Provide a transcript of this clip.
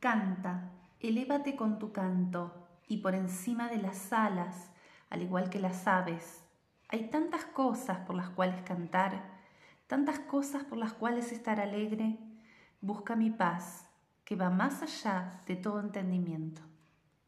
Canta, elévate con tu canto, y por encima de las alas, al igual que las aves, hay tantas cosas por las cuales cantar, tantas cosas por las cuales estar alegre. Busca mi paz, que va más allá de todo entendimiento.